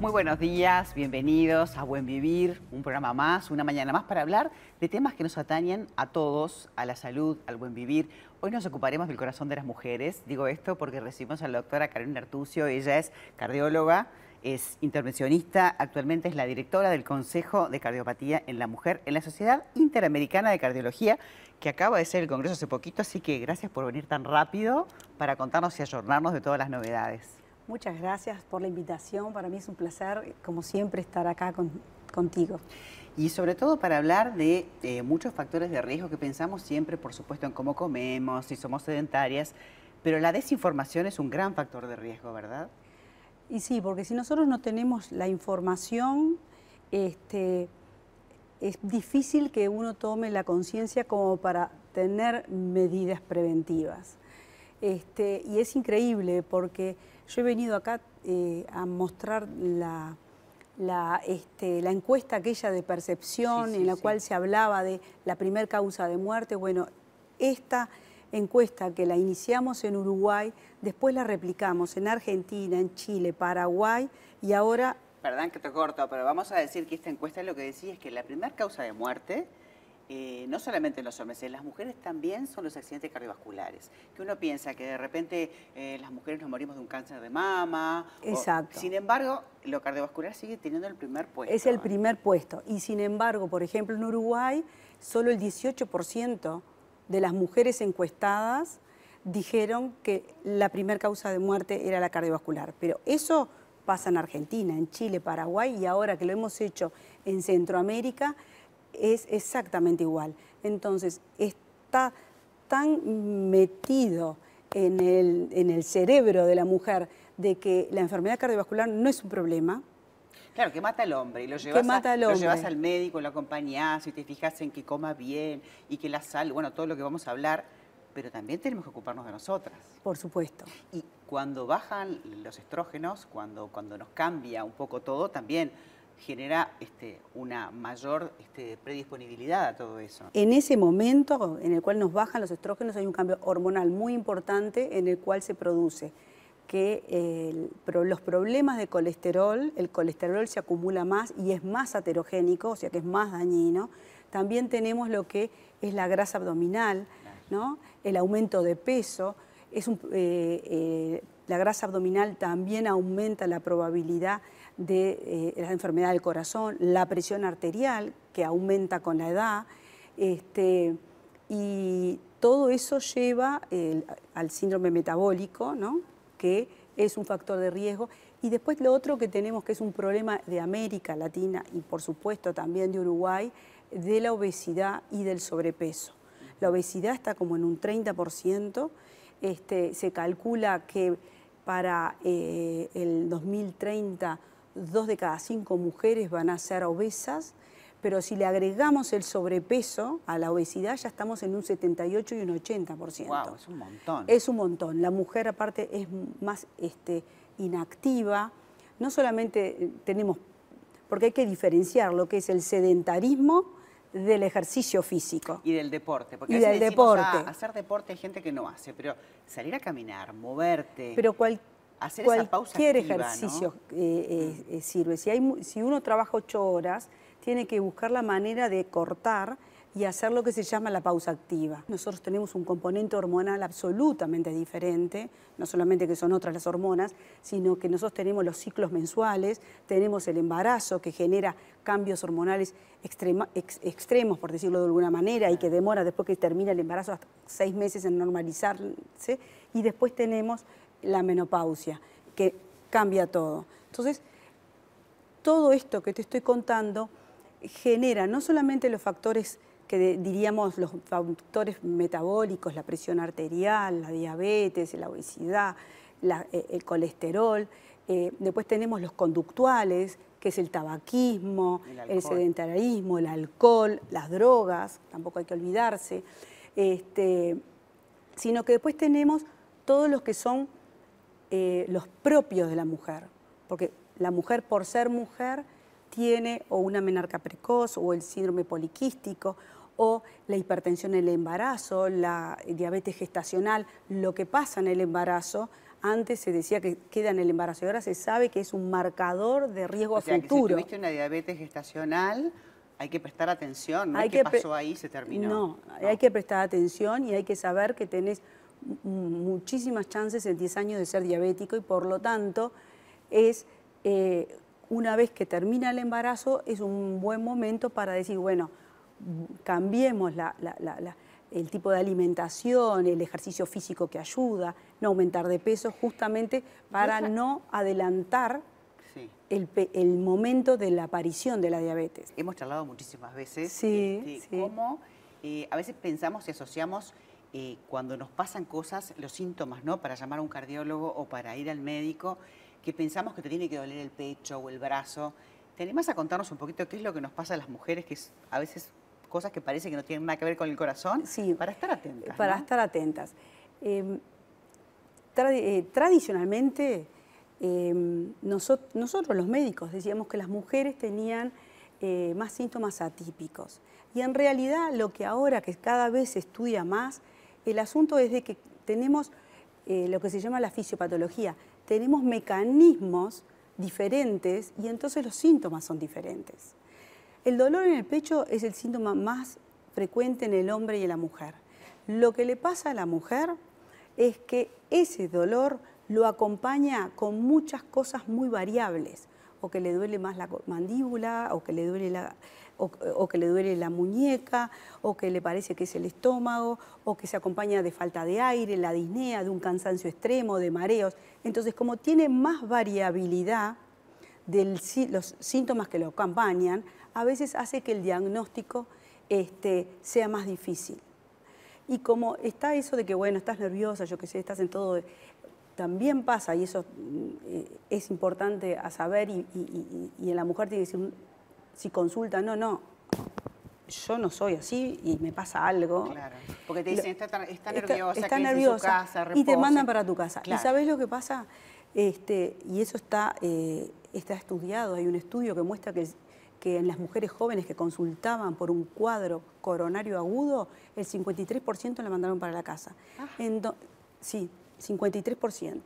Muy buenos días, bienvenidos a Buen Vivir, un programa más, una mañana más para hablar de temas que nos atañen a todos, a la salud, al buen vivir. Hoy nos ocuparemos del corazón de las mujeres. Digo esto porque recibimos a la doctora Carolina Artucio, ella es cardióloga, es intervencionista, actualmente es la directora del Consejo de Cardiopatía en la Mujer en la Sociedad Interamericana de Cardiología, que acaba de ser el congreso hace poquito, así que gracias por venir tan rápido para contarnos y ayornarnos de todas las novedades. Muchas gracias por la invitación. Para mí es un placer, como siempre, estar acá contigo. Y sobre todo para hablar de eh, muchos factores de riesgo que pensamos siempre, por supuesto, en cómo comemos, si somos sedentarias, pero la desinformación es un gran factor de riesgo, ¿verdad? Y sí, porque si nosotros no tenemos la información, este, es difícil que uno tome la conciencia como para tener medidas preventivas. Este, y es increíble porque yo he venido acá eh, a mostrar la, este, la, encuesta aquella de percepción en la cual se hablaba de la primer causa de muerte. Bueno, esta encuesta que la iniciamos en Uruguay, después la replicamos en Argentina, en Chile, Paraguay y ahora... Perdón que te corto, pero vamos a decir que esta encuesta lo que decía es que la primera causa de muerte eh, no solamente en los hombres, en las mujeres también son los accidentes cardiovasculares. Que uno piensa que de repente eh, las mujeres nos morimos de un cáncer de mama. Exacto. sin embargo, lo cardiovascular sigue teniendo el primer puesto. Es el primer puesto. Y sin embargo, por ejemplo, en Uruguay, solo el 18% de las mujeres encuestadas dijeron que la primera causa de muerte era la cardiovascular. Pero eso pasa en Argentina, en Chile, Paraguay y ahora que lo hemos hecho en Centroamérica, es exactamente igual. Entonces, está tan metido en el, cerebro de la mujer de que la enfermedad cardiovascular no es un problema, Claro, que mata al hombre y lo llevas, mata al, lo llevas al médico, lo acompañás y te fijas en que coma bien y que la sal, bueno, todo lo que vamos a hablar, pero también tenemos que ocuparnos de nosotras. Por supuesto. Y cuando bajan los estrógenos, cuando, cuando nos cambia un poco todo, también genera este, una mayor este, predisponibilidad a todo eso. En ese momento en el cual nos bajan los estrógenos hay un cambio hormonal muy importante en el cual se produce que los problemas de colesterol, el colesterol se acumula más y es más aterogénico, o sea que es más dañino. También tenemos lo que es la grasa abdominal, ¿no? el aumento de peso. Es eh, eh, la grasa abdominal también aumenta la probabilidad de eh, la enfermedad del corazón, la presión arterial que aumenta con la edad, este, y todo eso lleva al síndrome metabólico, ¿no? que es un factor de riesgo. Y después lo otro que tenemos, que es un problema de América Latina y por supuesto también de Uruguay, de la obesidad y del sobrepeso. La obesidad está como en un 30%, este, se calcula que para eh, el 2030 dos de cada cinco mujeres van a ser obesas, pero si le agregamos el sobrepeso a la obesidad ya estamos en un 78 y un 80%. Wow, es un montón. Es un montón. La mujer aparte es más este, inactiva. No solamente eh, tenemos, porque hay que diferenciar lo que es el sedentarismo del ejercicio físico. Y del deporte. Porque y del deporte. hacer deporte hay gente que no hace, pero salir a caminar, moverte. Pero cual, hacer cualquier ejercicio eh, eh, sirve. Si, hay, si uno trabaja ocho horas, tiene que buscar la manera de cortar y hacer lo que se llama la pausa activa. Nosotros tenemos un componente hormonal absolutamente diferente, no solamente que son otras las hormonas, sino que nosotros tenemos los ciclos mensuales, tenemos el embarazo que genera cambios hormonales extremos, por decirlo de alguna manera, y que demora después que termina el embarazo hasta seis meses en normalizarse, y después tenemos la menopausia, que cambia todo. Entonces, todo esto que te estoy contando genera no solamente los factores que diríamos los factores metabólicos, la presión arterial, la diabetes, la obesidad, eh, el colesterol, eh, después tenemos los conductuales, que es el tabaquismo, el, sedentarismo, el alcohol, las drogas, tampoco hay que olvidarse, este, sino que después tenemos todos los que son eh, los propios de la mujer, porque la mujer por ser mujer tiene o una menarca precoz o el síndrome poliquístico o la hipertensión en el embarazo, la diabetes gestacional, lo que pasa en el embarazo Antes se decía que queda en el embarazo y ahora se sabe que es un marcador de riesgo o a sea, futuro. Que si tuviste una diabetes gestacional, hay que prestar atención, ¿no? Hay ¿Qué pasó ahí se terminó? No, hay que prestar atención y hay que saber que tenés muchísimas chances en 10 años de ser diabético y por lo tanto es eh, una vez que termina el embarazo es un buen momento para decir, bueno, cambiemos el tipo de alimentación, el ejercicio físico que ayuda, no aumentar de peso, justamente para no adelantar el, momento de la aparición de la diabetes. Hemos charlado muchísimas veces sí, este, cómo eh, a veces pensamos y asociamos eh, cuando nos pasan cosas, los síntomas, ¿no? Para llamar a un cardiólogo o para ir al médico, que pensamos que te tiene que doler el pecho o el brazo. ¿Te a contarnos un poquito qué es lo que nos pasa a las mujeres, que es a veces cosas que parece que no tienen nada que ver con el corazón? Sí. Para estar atentas. Para estar atentas. Em, eh, tradicionalmente, em, nosotros los médicos decíamos que las mujeres tenían eh, más síntomas atípicos. Y en realidad lo que ahora, que cada vez se estudia más, el asunto es de que tenemos eh, lo que se llama la fisiopatología, tenemos mecanismos diferentes y entonces los síntomas son diferentes. El dolor en el pecho es el síntoma más frecuente en el hombre y en la mujer. Lo que le pasa a la mujer es que ese dolor lo acompaña con muchas cosas muy variables, o que le duele más la mandíbula, o que le duele la, o, que le duele la muñeca, o que le parece que es el estómago, o que se acompaña de falta de aire, la disnea, de un cansancio extremo, de mareos. Entonces, como tiene más variabilidad de los síntomas que lo acompañan, a veces hace que el diagnóstico este, sea más difícil. Y como está eso de que, bueno, estás nerviosa, yo qué sé, estás en todo, también pasa, y eso mm, es importante a saber, y, en la mujer tiene que decir, si consulta, no, no, yo no soy así y me pasa algo. Claro, porque te dicen, está, está nerviosa, está, nerviosa y te mandan para tu casa. ¿Y sabes lo que pasa? Este, y eso está, eh, está estudiado, hay un estudio que muestra que, que en las mujeres jóvenes que consultaban por un cuadro coronario agudo, el 53% le mandaron para la casa. sí, 53%.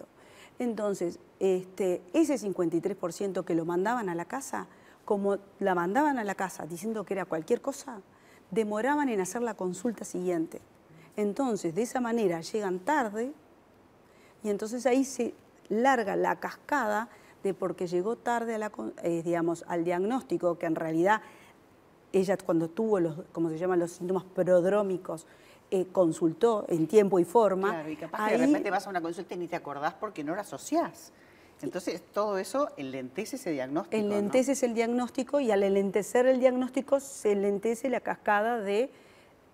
Entonces, este, ese 53% que lo mandaban a la casa, como la mandaban a la casa diciendo que era cualquier cosa, demoraban en hacer la consulta siguiente. Entonces, de esa manera llegan tarde y entonces ahí se larga la cascada de porque llegó tarde a la, eh, digamos, al diagnóstico, que en realidad ella cuando tuvo los, como se llaman, los síntomas prodrómicos, eh, consultó en tiempo y forma. Claro, y capaz que de repente vas a una consulta y ni te acordás porque no la asociás. Entonces, todo eso enlentece ese diagnóstico. Enlentece el diagnóstico y al enlentecer el diagnóstico se enlentece la cascada de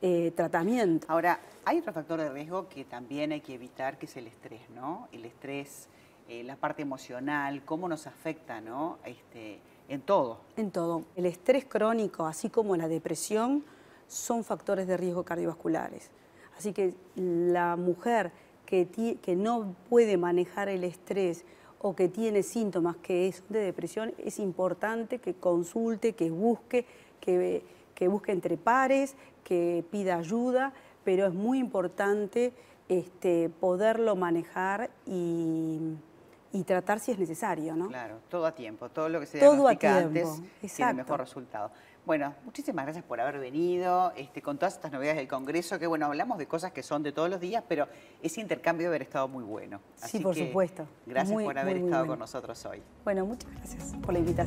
eh, tratamiento. Ahora, hay otro factor de riesgo que también hay que evitar, que es el estrés, ¿no? El estrés, eh, la parte emocional, cómo nos afecta, ¿no? Este, en todo. En todo. El estrés crónico, así como la depresión, son factores de riesgo cardiovasculares. Así que la mujer que, que no puede manejar el estrés o que tiene síntomas que es de depresión, es importante que consulte, que busque, que, que busque entre pares, que pida ayuda, pero es muy importante este, poderlo manejar y, tratar si es necesario, ¿no? Claro, todo a tiempo, todo lo que se todo antes tiene mejor resultado. Bueno, muchísimas gracias por haber venido, este, con todas estas novedades del Congreso, que bueno, hablamos de cosas que son de todos los días, pero ese intercambio debe haber estado muy bueno. sí, por supuesto. Gracias por haber estado con nosotros hoy. Bueno, muchas gracias por la invitación.